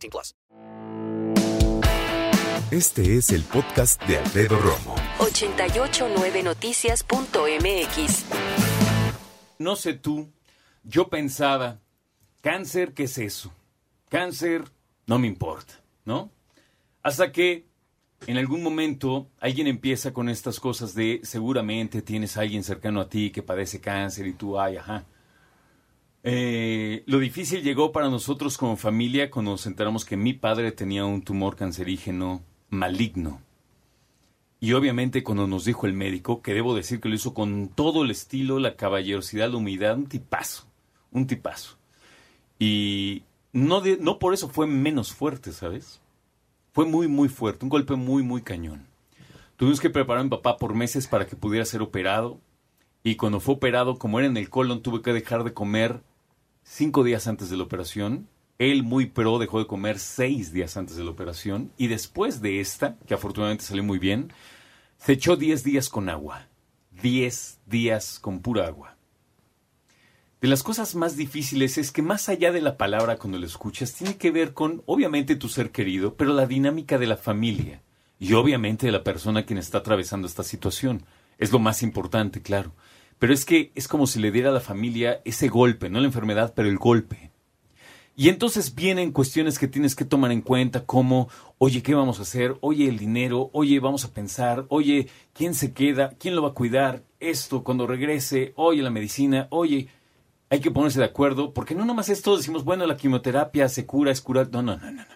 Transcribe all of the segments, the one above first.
18 plus. Este es el podcast de Alfredo Romo. 889noticias.mx. No sé tú, yo pensaba, cáncer, ¿qué es eso? Cáncer, no me importa, ¿no? Hasta que en algún momento alguien empieza con estas cosas de seguramente tienes a alguien cercano a ti que padece cáncer y tú, ay, ajá. Eh, lo difícil llegó para nosotros como familia cuando nos enteramos que mi padre tenía un tumor cancerígeno maligno. Y obviamente cuando nos dijo el médico, que debo decir que lo hizo con todo el estilo, la caballerosidad, la humildad, un tipazo, un tipazo. Y no, de- no por eso fue menos fuerte, ¿sabes? Fue muy, muy fuerte, un golpe muy, muy cañón. Tuvimos que preparar a mi papá por meses para que pudiera ser operado. Y cuando fue operado, como era en el colon, tuve que dejar de comer cinco días antes de la operación. Él, muy pro, dejó de comer seis días antes de la operación. Y después de esta, que afortunadamente salió muy bien, se echó diez días con agua. Diez días con pura agua. De las cosas más difíciles es que más allá de la palabra cuando la escuchas, tiene que ver con, obviamente, tu ser querido, pero la dinámica de la familia. Y obviamente de la persona quien está atravesando esta situación. Es lo más importante, claro. Pero es que es como si le diera a la familia ese golpe, no la enfermedad, pero el golpe. Y entonces vienen cuestiones que tienes que tomar en cuenta como, oye, ¿qué vamos a hacer? Oye, el dinero, oye, vamos a pensar, oye, ¿quién se queda? ¿Quién lo va a cuidar? Esto, cuando regrese, oye, la medicina, oye, hay que ponerse de acuerdo, porque no nomás esto decimos, bueno, la quimioterapia se cura, es curar. No, no, no, no. no.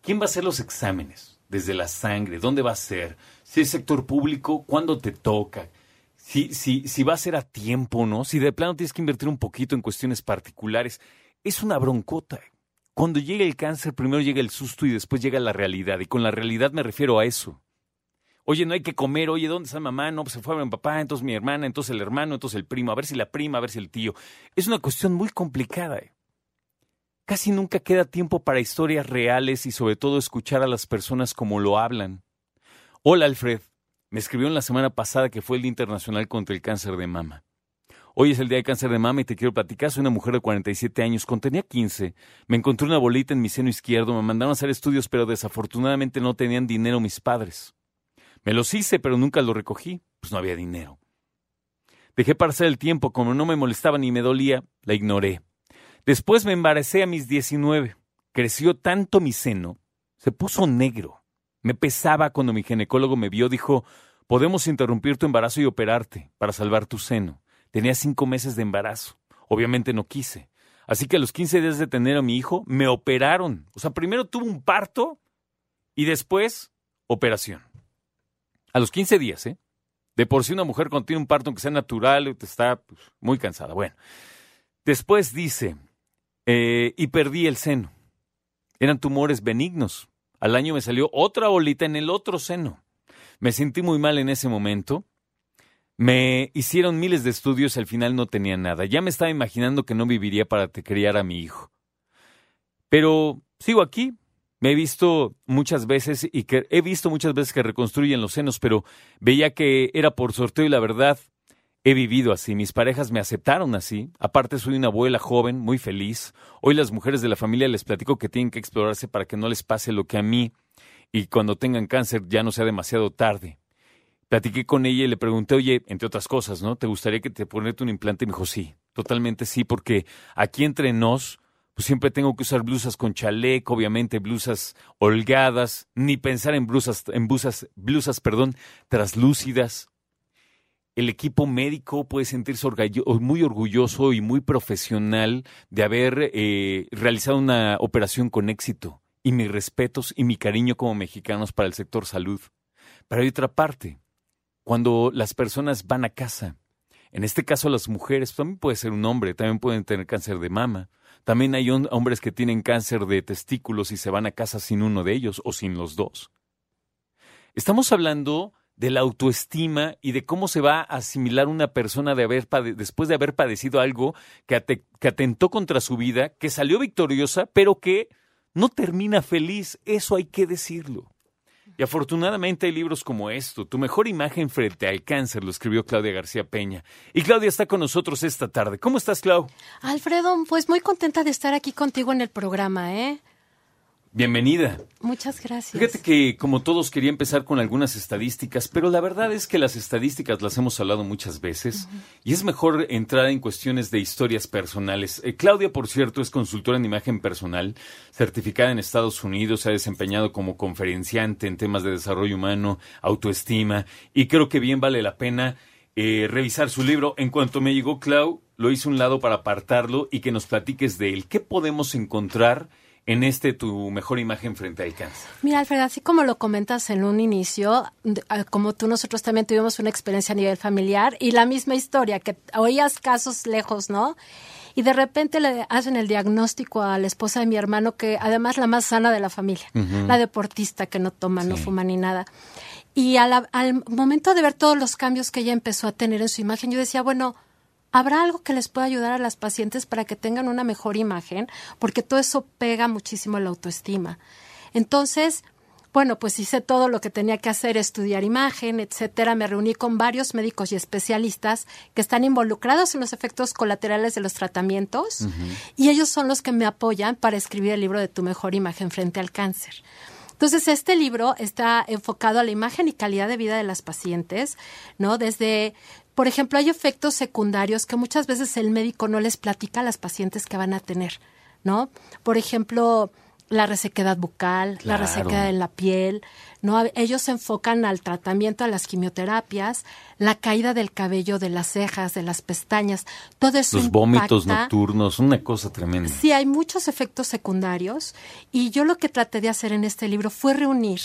¿Quién va a hacer los exámenes? Desde la sangre, ¿dónde va a ser? Si es sector público, ¿cuándo te toca? Si, si, si va a ser a tiempo, ¿no? Si de plano tienes que invertir un poquito en cuestiones particulares. Es una broncota. Cuando llega el cáncer, primero llega el susto y después llega la realidad. Y con la realidad me refiero a eso. Oye, no hay que comer. Oye, ¿dónde está mamá? No, pues se fue a mi papá, entonces mi hermana, entonces el hermano, entonces el primo. A ver si la prima, a ver si el tío. Es una cuestión muy complicada. ¿eh? Casi nunca queda tiempo para historias reales y sobre todo escuchar a las personas como lo hablan. Hola, Alfred. Me escribió en la semana pasada que fue el Día Internacional contra el Cáncer de Mama. Hoy es el Día de Cáncer de Mama y te quiero platicar. Soy una mujer de 47 años. Cuando tenía 15, me encontré una bolita en mi seno izquierdo. Me mandaron a hacer estudios, pero desafortunadamente no tenían dinero mis padres. Me los hice, pero nunca los recogí. Pues no había dinero. Dejé pasar el tiempo. Como no me molestaba ni me dolía, la ignoré. Después me embaracé a mis 19. Creció tanto mi seno. Se puso negro. Me pesaba cuando mi ginecólogo me vio. Dijo, podemos interrumpir tu embarazo y operarte para salvar tu seno. Tenía cinco meses de embarazo. Obviamente no quise. Así que a los 15 días de tener a mi hijo, me operaron. O sea, primero tuvo un parto y después operación. A los 15 días, ¿eh? De por sí una mujer cuando tiene un parto, aunque sea natural, está pues, muy cansada. Bueno, después dice, eh, y perdí el seno. Eran tumores benignos. Al año me salió otra bolita en el otro seno. Me sentí muy mal en ese momento. Me hicieron miles de estudios y al final no tenía nada. Ya me estaba imaginando que no viviría para criar a mi hijo. Pero sigo aquí. Me he visto muchas veces y que he visto muchas veces que reconstruyen los senos, pero veía que era por sorteo y la verdad he vivido así. Mis parejas me aceptaron así. Aparte soy una abuela joven, muy feliz. Hoy las mujeres de la familia les platico que tienen que explorarse para que no les pase lo que a mí y cuando tengan cáncer ya no sea demasiado tarde. Platiqué con ella y le pregunté, oye, entre otras cosas, ¿no? ¿Te gustaría que te ponerte un implante? Y me dijo, sí, totalmente sí, porque aquí entre nos, pues siempre tengo que usar blusas con chaleco, obviamente blusas holgadas, ni pensar en blusas, en blusas, blusas, perdón, traslúcidas. El equipo médico puede sentirse muy orgulloso y muy profesional de haber eh, realizado una operación con éxito. Y mis respetos y mi cariño como mexicanos para el sector salud. Pero hay otra parte cuando las personas van a casa, En este caso, las mujeres también puede ser un hombre, también pueden tener cáncer de mama. También hay hom- hombres que tienen cáncer de testículos y se van a casa sin uno de ellos o sin los dos. Estamos hablando de la autoestima y de cómo se va a asimilar una persona de haber después de haber padecido algo que, que atentó contra su vida, que salió victoriosa, pero que no termina feliz. Eso hay que decirlo. Y afortunadamente hay libros como esto, Tu mejor imagen frente al cáncer, lo escribió Claudia García Peña. Y Claudia está con nosotros esta tarde. ¿Cómo estás, Clau? Alfredo, pues muy contenta de estar aquí contigo en el programa, ¿eh? Bienvenida. Muchas gracias. Fíjate que como todos quería empezar con algunas estadísticas, pero la verdad es que las estadísticas las hemos hablado muchas veces y es mejor entrar en cuestiones de historias personales. Eh, Claudia, por cierto, es consultora en imagen personal, certificada en Estados Unidos, se ha desempeñado como conferenciante en temas de desarrollo humano, autoestima y creo que bien vale la pena eh, revisar su libro. En cuanto me llegó Clau, lo hice un lado para apartarlo y que nos platiques de él. ¿Qué podemos encontrar? En este tu mejor imagen frente al cáncer. Mira, Alfredo, así como lo comentas en un inicio, como tú, nosotros también tuvimos una experiencia a nivel familiar y la misma historia, que oías casos lejos, ¿no? Y de repente le hacen el diagnóstico a la esposa de mi hermano, que además la más sana de la familia, la deportista que no toma, no fuma ni nada. Y a la- al momento de ver todos los cambios que ella empezó a tener en su imagen, yo decía, bueno, ¿Habrá algo que les pueda ayudar a las pacientes para que tengan una mejor imagen? Porque todo eso pega muchísimo la autoestima. Entonces, bueno, pues hice todo lo que tenía que hacer, estudiar imagen, etcétera. Me reuní con varios médicos y especialistas que están involucrados en los efectos colaterales de los tratamientos y ellos son los que me apoyan para escribir el libro de tu mejor imagen frente al cáncer. Entonces, este libro está enfocado a la imagen y calidad de vida de las pacientes, ¿no? Desde, por ejemplo, hay efectos secundarios que muchas veces el médico no les platica a las pacientes que van a tener, ¿no? Por ejemplo, la resequedad bucal, la resequedad en la piel, ¿no? Ellos se enfocan al tratamiento, a las quimioterapias, la caída del cabello, de las cejas, de las pestañas, todo eso Los vómitos nocturnos, una cosa tremenda. Sí, hay muchos efectos secundarios y yo lo que traté de hacer en este libro fue reunir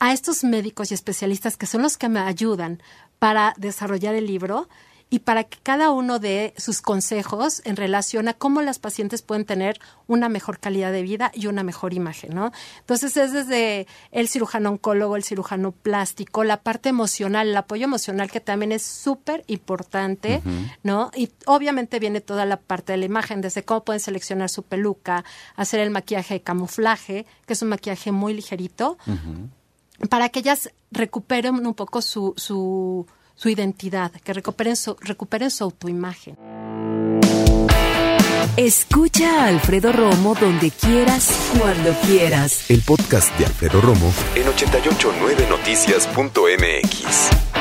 a estos médicos y especialistas que son los que me ayudan para desarrollar el libro y para que cada uno dé sus consejos en relación a cómo las pacientes pueden tener una mejor calidad de vida y una mejor imagen, ¿no? Entonces es desde el cirujano oncólogo, el cirujano plástico, la parte emocional, el apoyo emocional que también es súper importante, ¿no? Y obviamente viene toda la parte de la imagen, desde cómo pueden seleccionar su peluca, hacer el maquillaje de camuflaje, que es un maquillaje muy ligerito, para que ellas recuperen un poco su, su, su identidad, que recuperen su, recuperen su autoimagen. Escucha a Alfredo Romo donde quieras, cuando quieras. El podcast de Alfredo Romo en 889noticias.mx.